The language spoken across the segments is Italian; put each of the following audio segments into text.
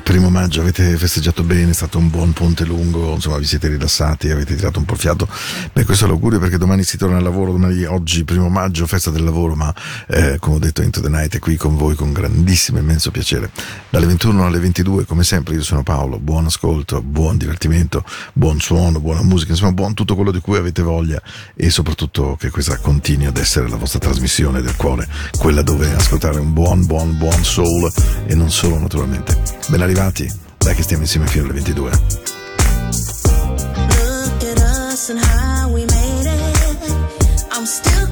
primo maggio avete festeggiato bene, è stato un buon ponte lungo, insomma vi siete rilassati, avete tirato un po' il fiato. Beh, questo è l'augurio perché domani si torna al lavoro, domani oggi, primo maggio, festa del lavoro, ma eh, come ho detto Into the Night è qui con voi con grandissimo immenso piacere. Dalle 21 alle 22 come sempre io sono Paolo, buon ascolto, buon divertimento, buon suono, buona musica, insomma buon tutto quello di cui avete voglia e soprattutto che questa continui ad essere la vostra trasmissione del cuore, quella dove ascoltare un buon buon buon soul e non solo naturalmente. Bene appena arrivati, dai che stiamo insieme fino alle 22. Look at us and how we made it. I'm still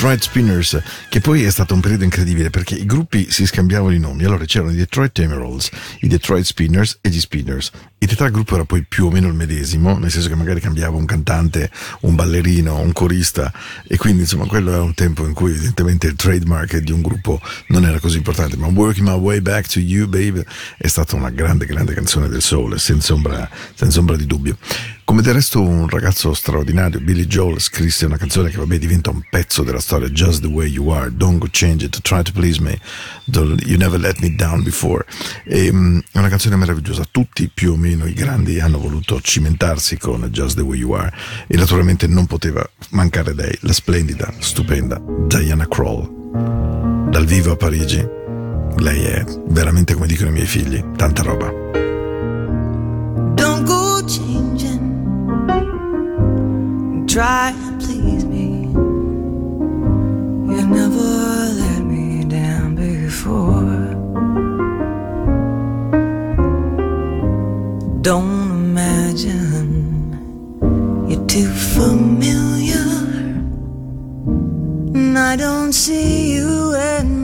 Detroit Spinners, che poi è stato un periodo incredibile perché i gruppi si scambiavano i nomi. Allora c'erano i Detroit Emeralds, i Detroit Spinners e gli Spinners in realtà il gruppo era poi più o meno il medesimo, nel senso che magari cambiava un cantante, un ballerino, un corista e quindi insomma quello era un tempo in cui evidentemente il trademark di un gruppo non era così importante, ma Working My Way Back to You Babe è stata una grande grande canzone del sole, senza ombra, senza ombra di dubbio. Come del resto un ragazzo straordinario, Billy Joel, scrisse una canzone che vabbè diventa un pezzo della storia, Just the Way You Are, Don't Go Change It, Try to Please Me, You Never Let Me Down Before. E, um, è una canzone meravigliosa, tutti più o meno almeno i grandi hanno voluto cimentarsi con Just the Way You Are e naturalmente non poteva mancare lei, la splendida, stupenda Diana Kroll. Dal vivo a Parigi, lei è veramente come dicono i miei figli, tanta roba. Don't go changing. Try and please Don't imagine you're too familiar. And I don't see you anymore.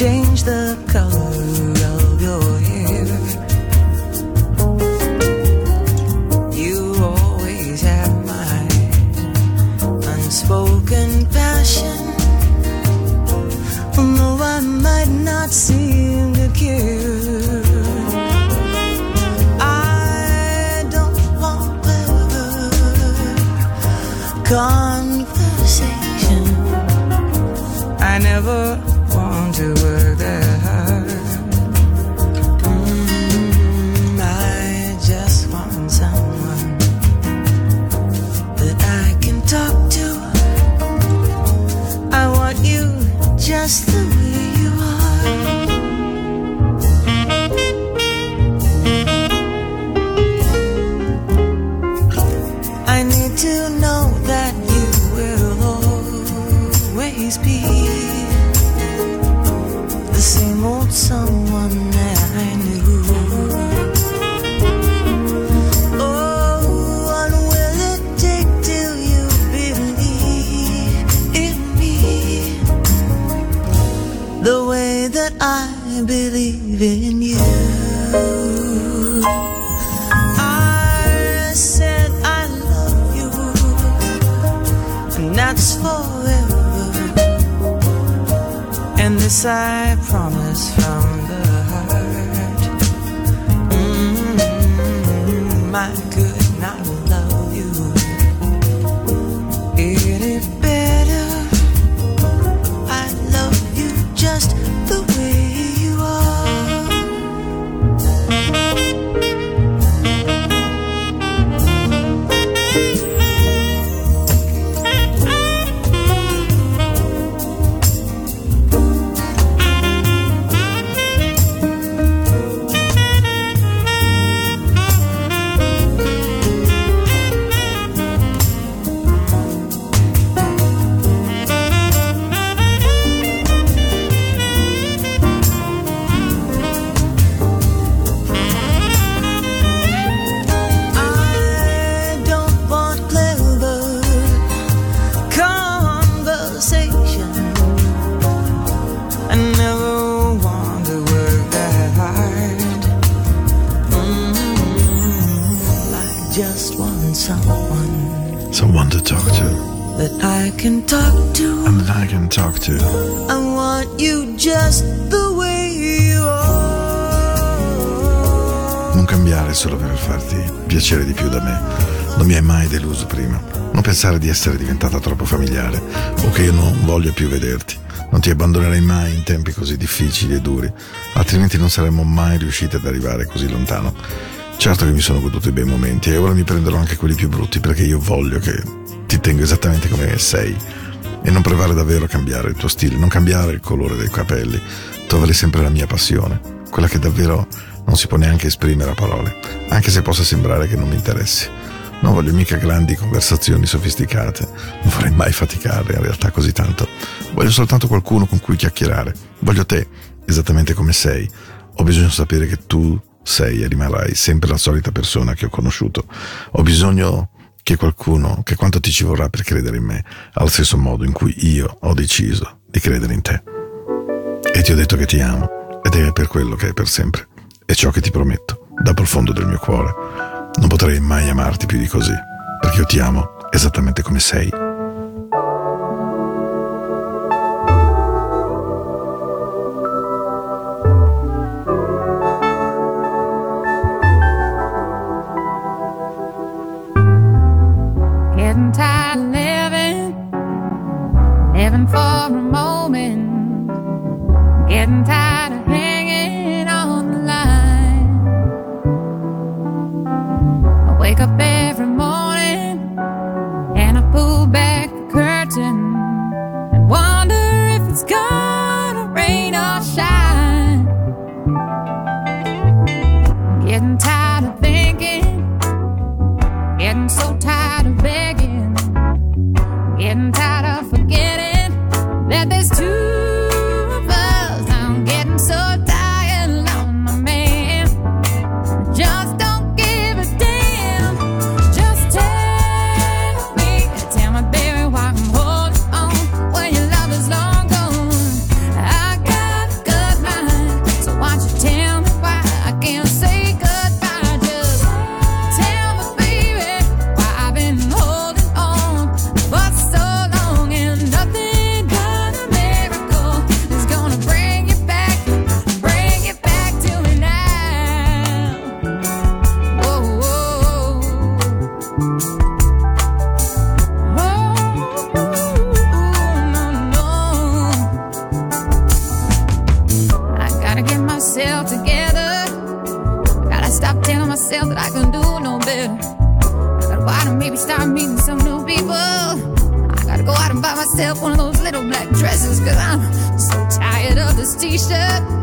Change the color pensare di essere diventata troppo familiare o che io non voglio più vederti. Non ti abbandonerei mai in tempi così difficili e duri, altrimenti non saremmo mai riusciti ad arrivare così lontano. Certo che mi sono goduto i bei momenti e ora mi prenderò anche quelli più brutti perché io voglio che ti tengo esattamente come sei e non provare davvero a cambiare il tuo stile, non cambiare il colore dei capelli. Tu avrai sempre la mia passione, quella che davvero non si può neanche esprimere a parole, anche se possa sembrare che non mi interessi. Non voglio mica grandi conversazioni sofisticate, non vorrei mai faticarle in realtà così tanto. Voglio soltanto qualcuno con cui chiacchierare. Voglio te, esattamente come sei. Ho bisogno di sapere che tu sei e rimarrai sempre la solita persona che ho conosciuto. Ho bisogno che qualcuno, che quanto ti ci vorrà per credere in me, allo stesso modo in cui io ho deciso di credere in te. E ti ho detto che ti amo, ed è per quello che è per sempre. È ciò che ti prometto, dal profondo del mio cuore. Non potrei mai amarti più di così, perché io ti amo esattamente come sei. up one of those little black dresses, cause I'm so tired of this t shirt.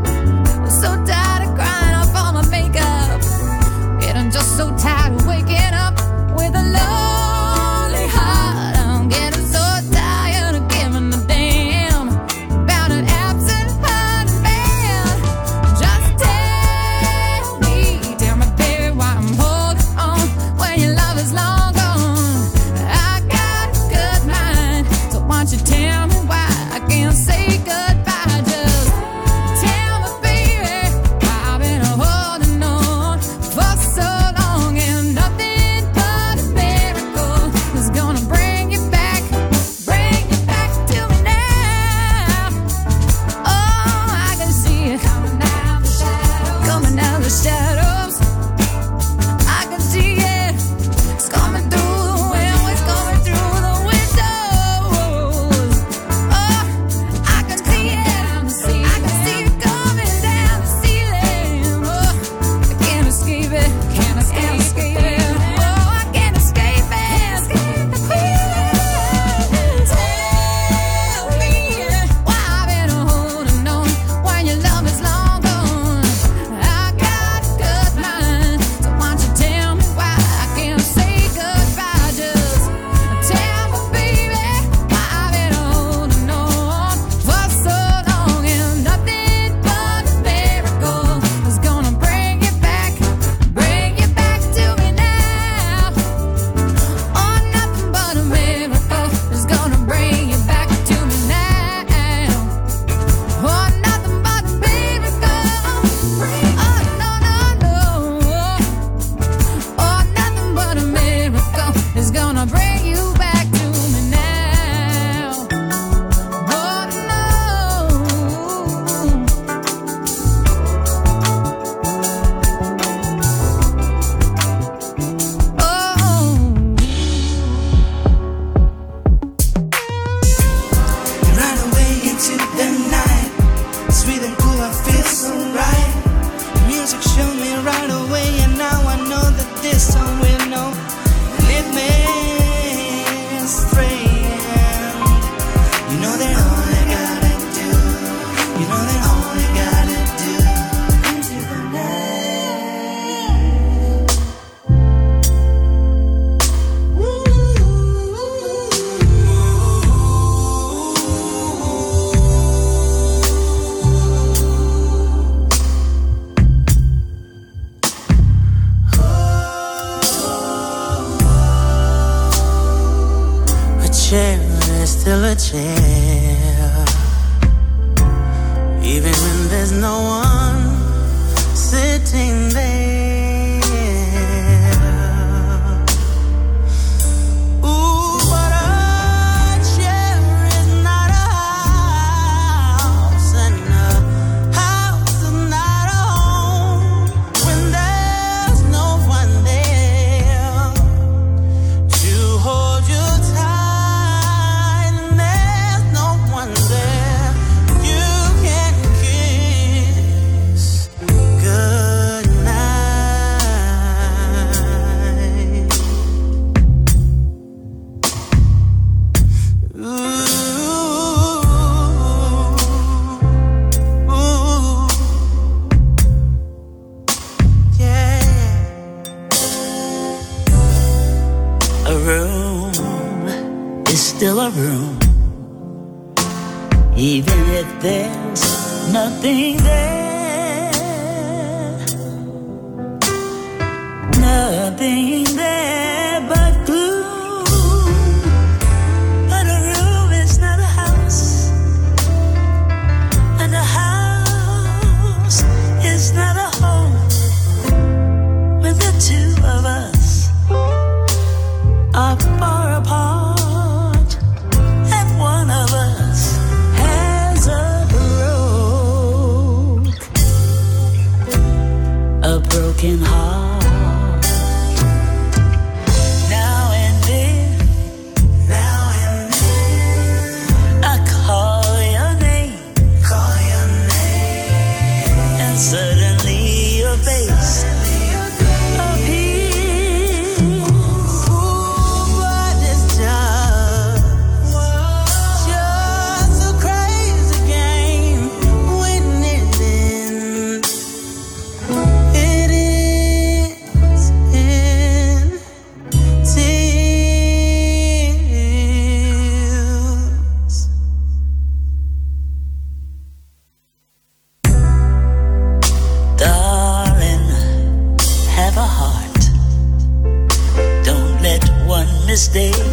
stay.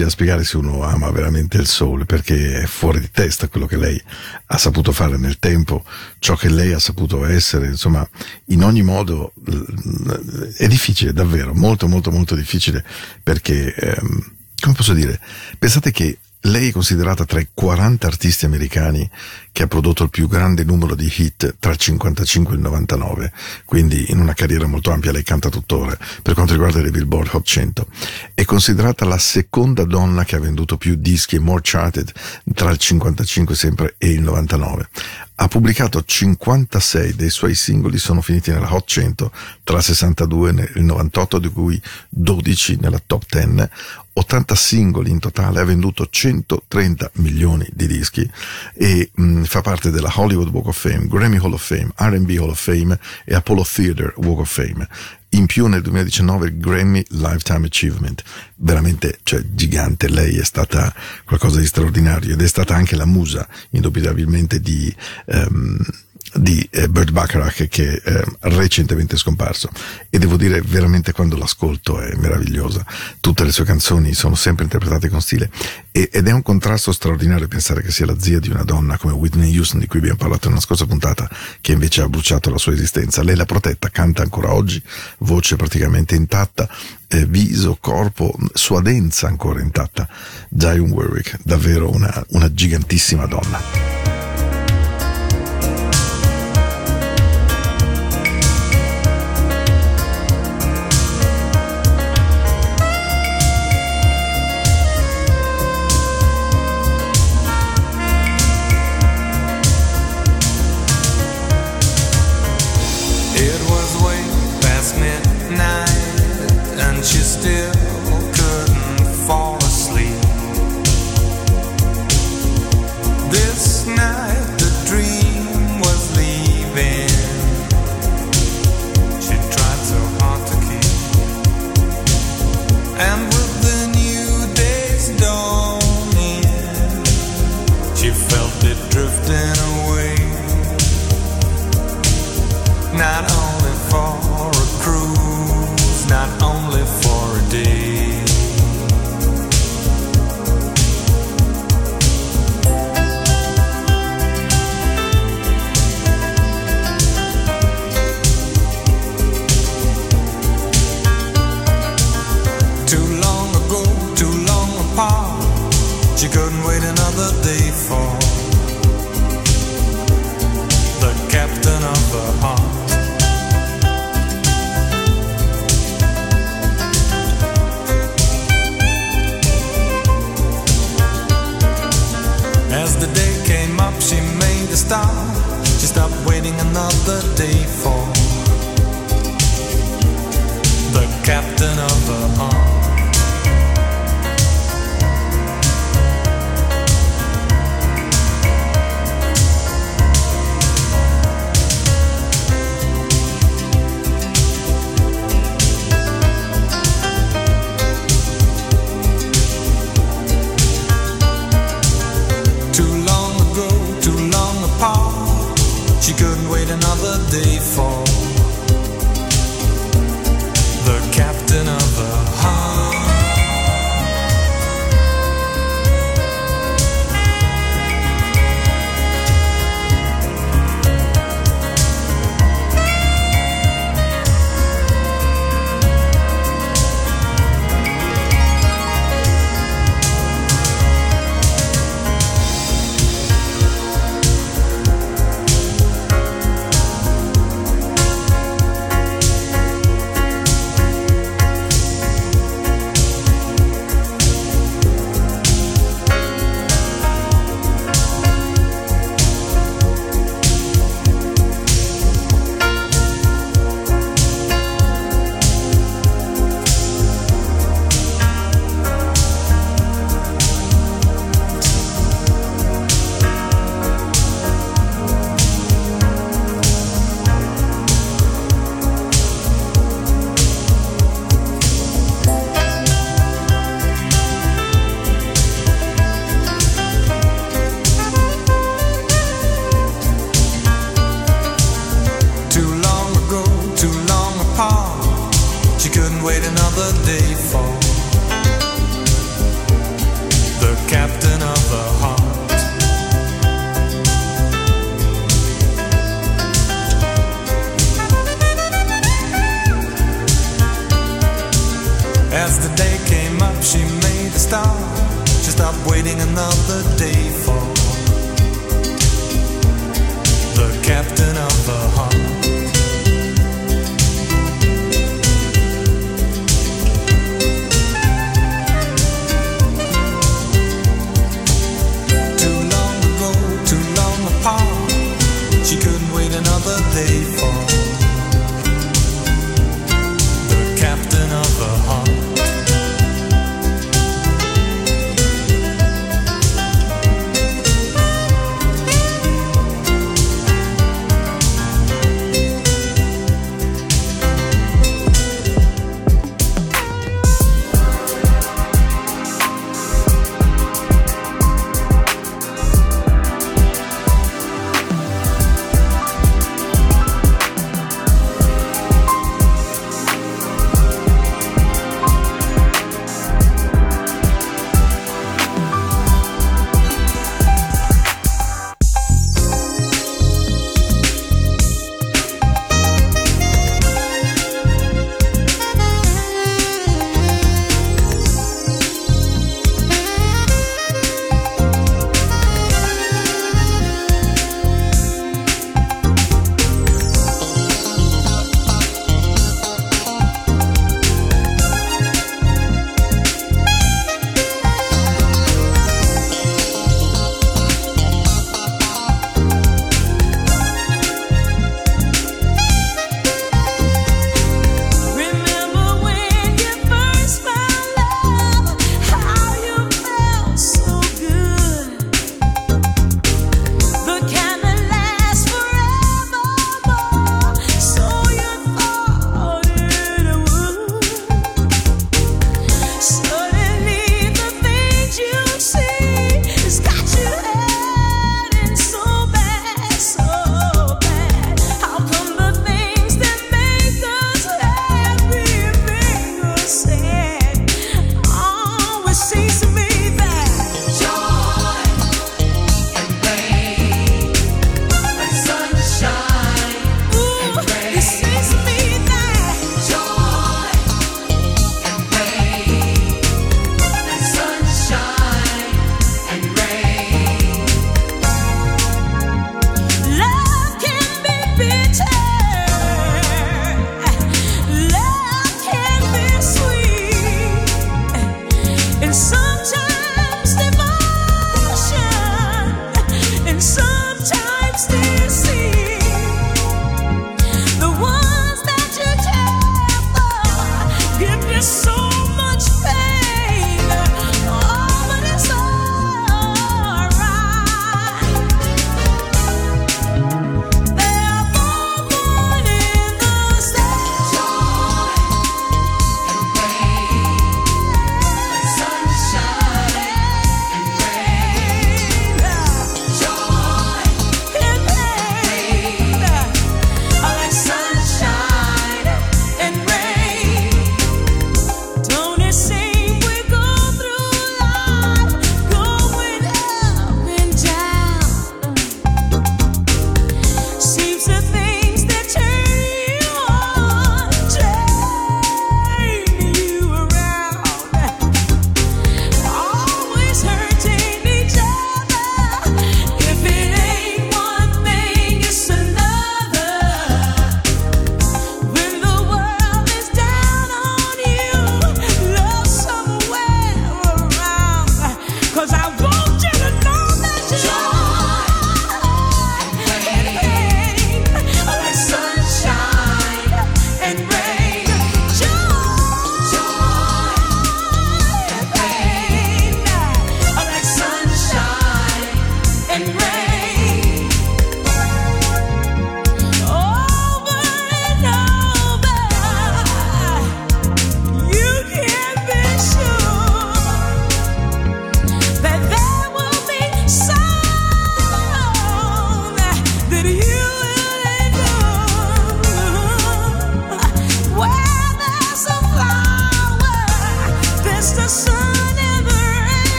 Difficile da spiegare se uno ama veramente il soul, perché è fuori di testa quello che lei ha saputo fare nel tempo, ciò che lei ha saputo essere, insomma, in ogni modo l- è difficile, davvero, molto molto molto difficile, perché, ehm, come posso dire, pensate che lei è considerata tra i 40 artisti americani che ha prodotto il più grande numero di hit tra il 55 e il 99, quindi in una carriera molto ampia lei canta tuttora per quanto riguarda le Billboard Hot 100. È considerata la seconda donna che ha venduto più dischi e more charted tra il 55 sempre e il 99. Ha pubblicato 56 dei suoi singoli sono finiti nella Hot 100 tra il 62 e il 98, di cui 12 nella top 10. 80 singoli in totale, ha venduto 130 milioni di dischi e mh, fa parte della Hollywood Walk of Fame, Grammy Hall of Fame, R&B Hall of Fame e Apollo Theater Walk of Fame. In più nel 2019 il Grammy Lifetime Achievement, veramente cioè, gigante, lei è stata qualcosa di straordinario ed è stata anche la musa indubitabilmente di... ehm, di eh, Burt Bacharach che è recentemente scomparso. E devo dire veramente quando l'ascolto è meravigliosa. Tutte le sue canzoni sono sempre interpretate con stile. E- ed è un contrasto straordinario pensare che sia la zia di una donna come Whitney Houston di cui abbiamo parlato nella scorsa puntata che invece ha bruciato la sua esistenza. Lei l'ha protetta, canta ancora oggi voce praticamente intatta eh, viso, corpo, sua denza ancora intatta. Dionne Warwick, davvero una, una gigantissima donna still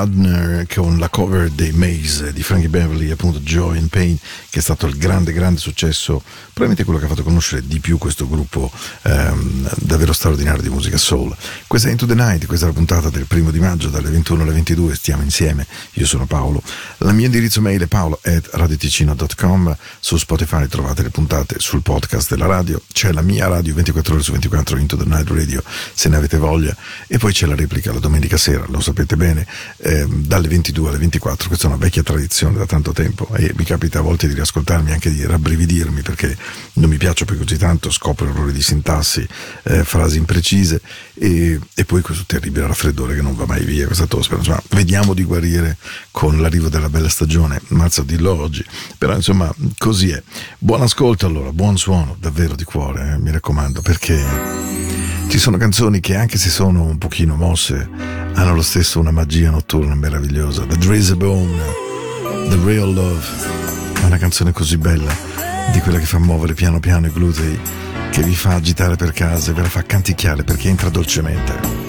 Gardner con la cover dei Maze di Frankie Beverly, appunto Joy and Pain, che è stato il grande, grande successo, probabilmente quello che ha fatto conoscere di più questo gruppo ehm, davvero straordinario di musica soul. Questa è Into the Night, questa è la puntata del primo di maggio, dalle 21 alle 22, stiamo insieme, io sono Paolo. Il mio indirizzo mail è paolo.radioticino.com, su Spotify trovate le puntate sul podcast della radio, c'è la mia radio 24 ore su 24 Into the Night Radio, se ne avete voglia, e poi c'è la replica la domenica sera, lo sapete bene, ehm, dalle 22 alle 24, questa è una vecchia tradizione da tanto tempo. E mi capita a volte di riascoltarmi anche di rabbrividirmi perché non mi piace poi così tanto, scopro errori di sintassi, eh, frasi imprecise. E, e poi questo terribile raffreddore che non va mai via, questa tosse, insomma vediamo di guarire con l'arrivo della bella stagione, mazza dillo oggi, però insomma così è. Buon ascolto allora, buon suono, davvero di cuore, eh, mi raccomando, perché ci sono canzoni che anche se sono un pochino mosse hanno lo stesso una magia notturna meravigliosa. The Drizzle Bone, The Real Love, è una canzone così bella, di quella che fa muovere piano piano i glutei, che vi fa agitare per casa e ve la fa canticchiare perché entra dolcemente.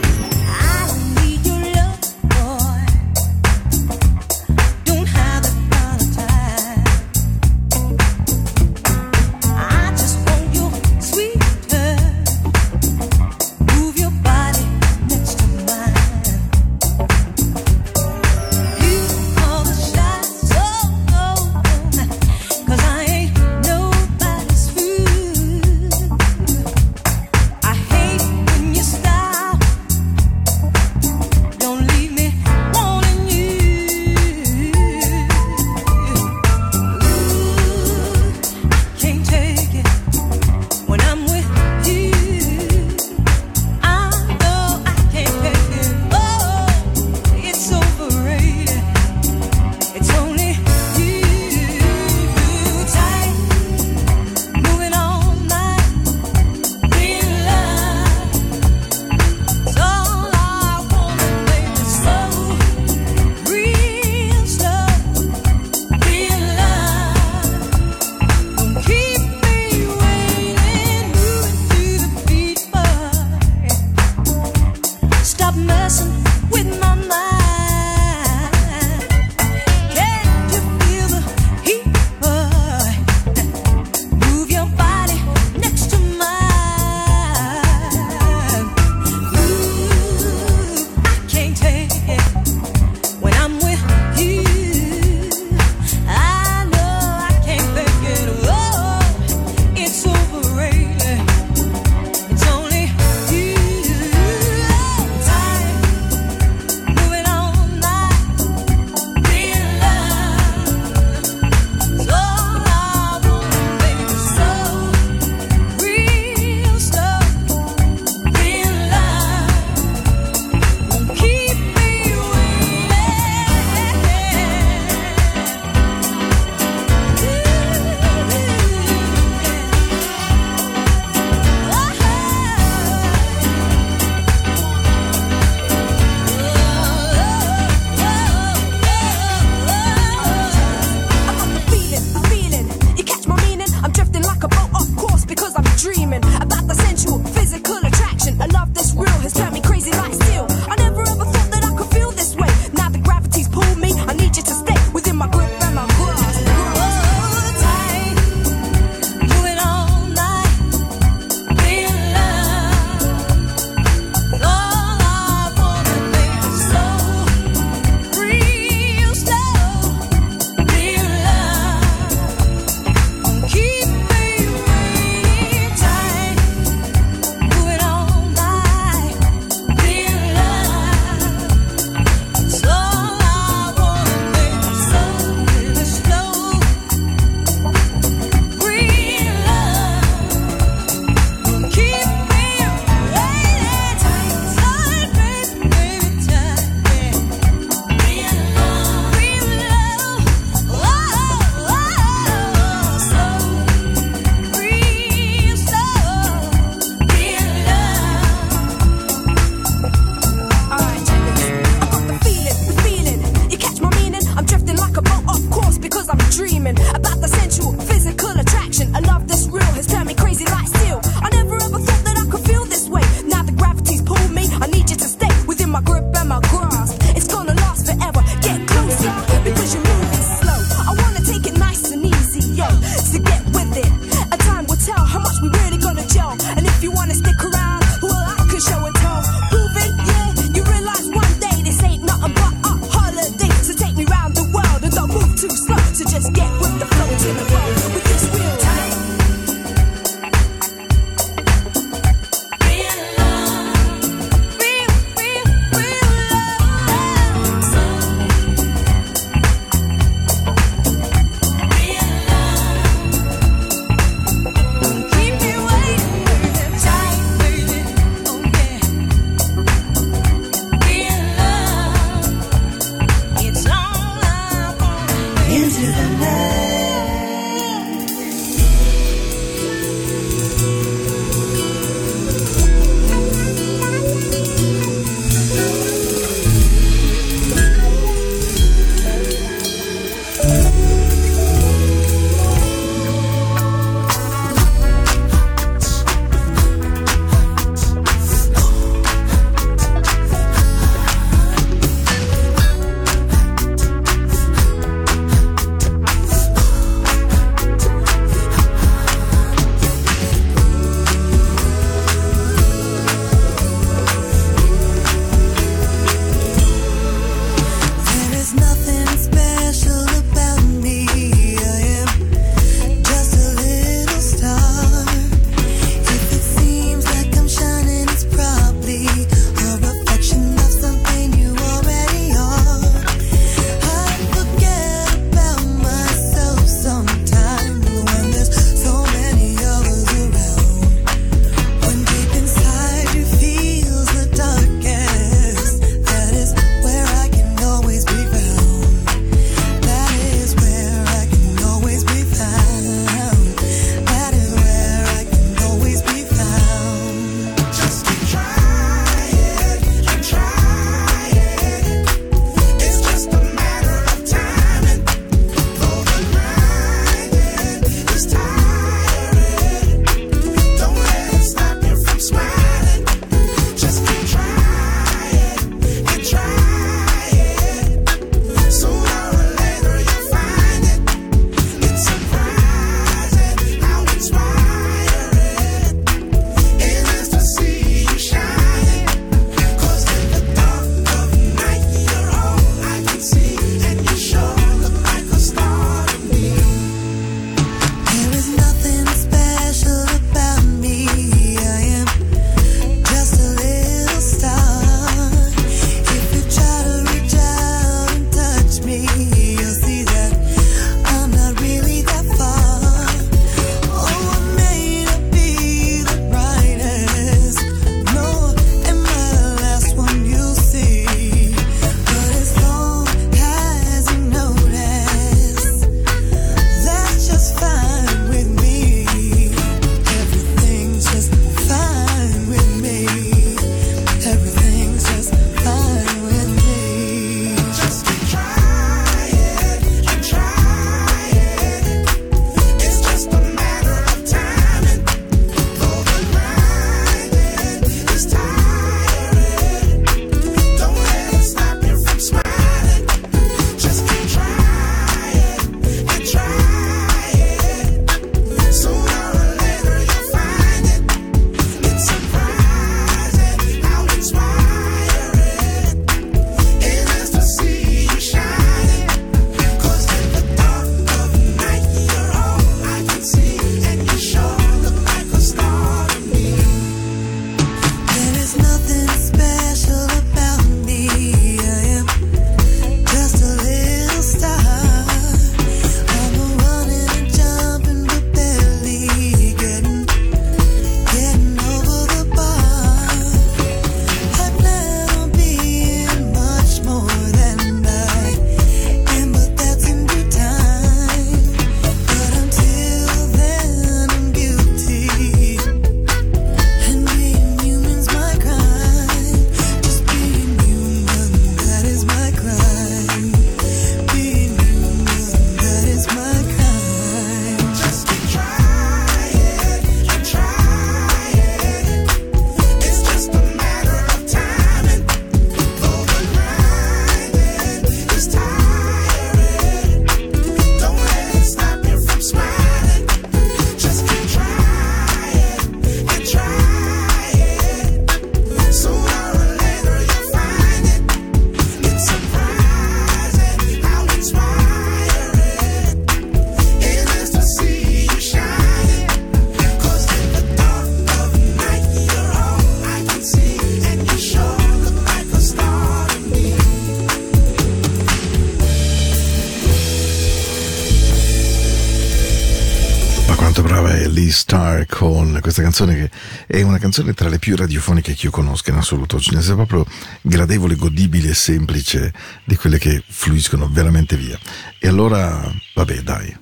canzone che è una canzone tra le più radiofoniche che io conosca in assoluto, ce ne sia proprio gradevole, godibile e semplice di quelle che fluiscono veramente via. E allora, vabbè, dai.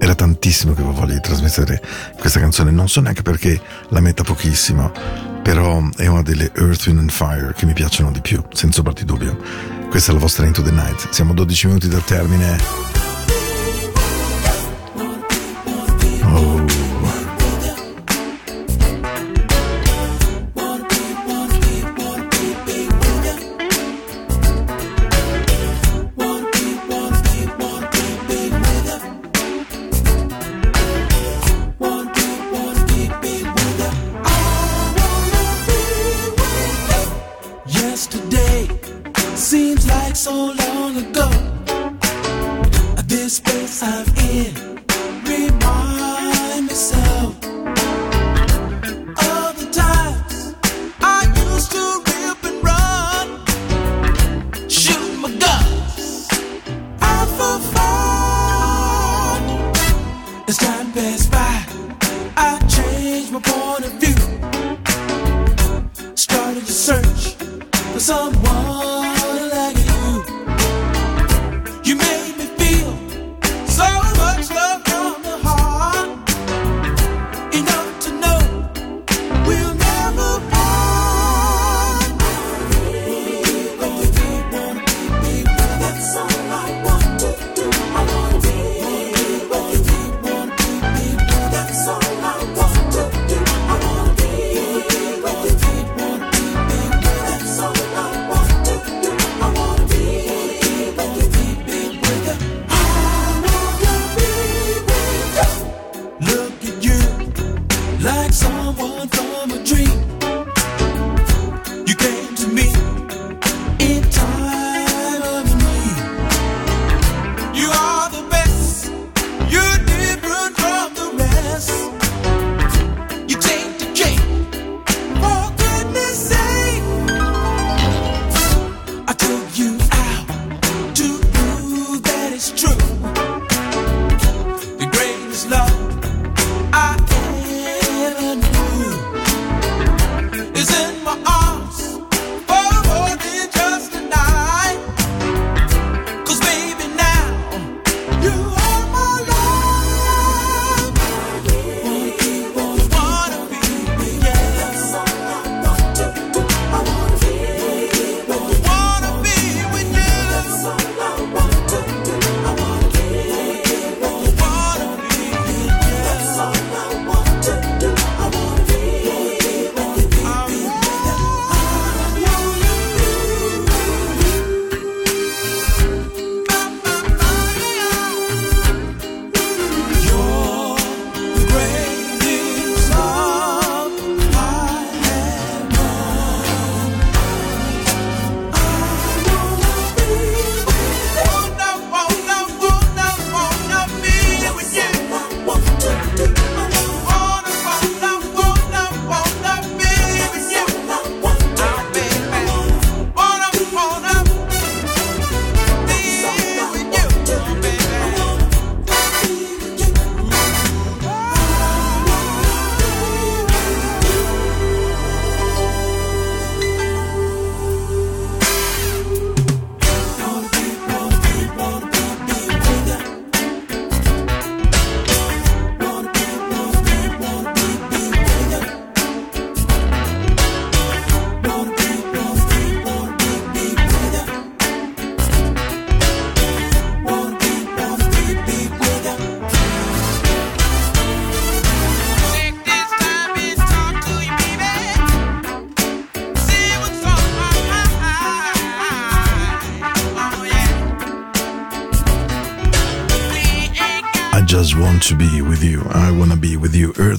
Era tantissimo che avevo voglia di trasmettere questa canzone, non so neanche perché la metta pochissimo, però è una delle Earth, Wind and Fire che mi piacciono di più, senza parti dubbio. Questa è la vostra Into the Night, siamo 12 minuti dal termine. yesterday seems like so long ago. This place I'm in.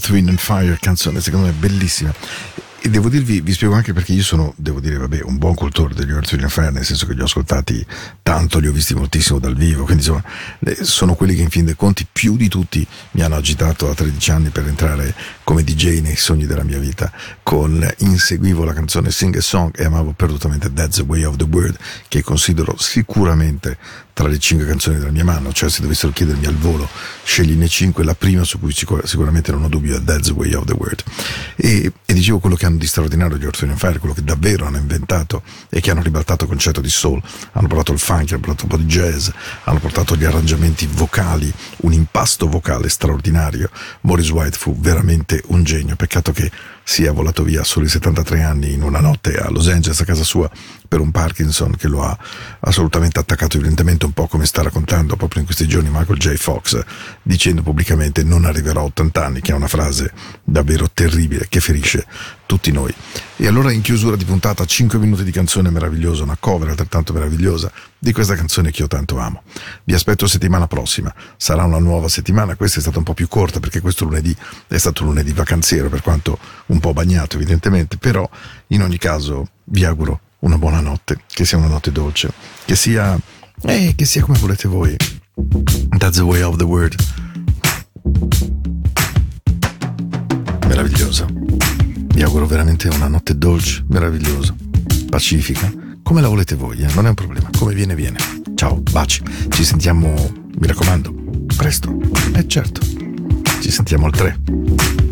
Earth, Wind and Fire, canzone secondo me bellissima e devo dirvi, vi spiego anche perché io sono, devo dire, vabbè, un buon cultore degli Earth, Wind Fire, nel senso che li ho ascoltati tanto, li ho visti moltissimo dal vivo, quindi insomma, sono quelli che in fin dei conti più di tutti mi hanno agitato a 13 anni per entrare come DJ nei sogni della mia vita, con inseguivo la canzone Sing a Song e amavo perdutamente That's the Way of the Word, che considero sicuramente tra le cinque canzoni della mia mano, cioè se dovessero chiedermi al volo, scegliene cinque, la prima su cui sicur- sicuramente non ho dubbio è That's the Way of the Word. E, e dicevo quello che hanno di straordinario gli and Fire, quello che davvero hanno inventato e che hanno ribaltato il concetto di soul, hanno portato il funk, hanno portato un po' di jazz, hanno portato gli arrangiamenti vocali, un impasto vocale straordinario. Morris White fu veramente un genio, peccato che sia volato via a soli 73 anni in una notte a Los Angeles, a casa sua, per un Parkinson che lo ha assolutamente attaccato violentemente, un po' come sta raccontando proprio in questi giorni Michael J. Fox, dicendo pubblicamente non arriverò a 80 anni, che è una frase davvero terribile che ferisce tutti noi. E allora in chiusura di puntata 5 minuti di canzone meravigliosa, una cover altrettanto meravigliosa di questa canzone che io tanto amo. Vi aspetto settimana prossima, sarà una nuova settimana, questa è stata un po' più corta perché questo lunedì è stato un lunedì vacanziero, per quanto un po' bagnato evidentemente, però in ogni caso vi auguro una buona notte, che sia una notte dolce, che sia, eh, che sia come volete voi. That's the way of the word. Meravigliosa. Vi auguro veramente una notte dolce, meravigliosa, pacifica, come la volete voi, eh? non è un problema, come viene viene. Ciao, baci, ci sentiamo, mi raccomando, presto. Eh certo, ci sentiamo al 3.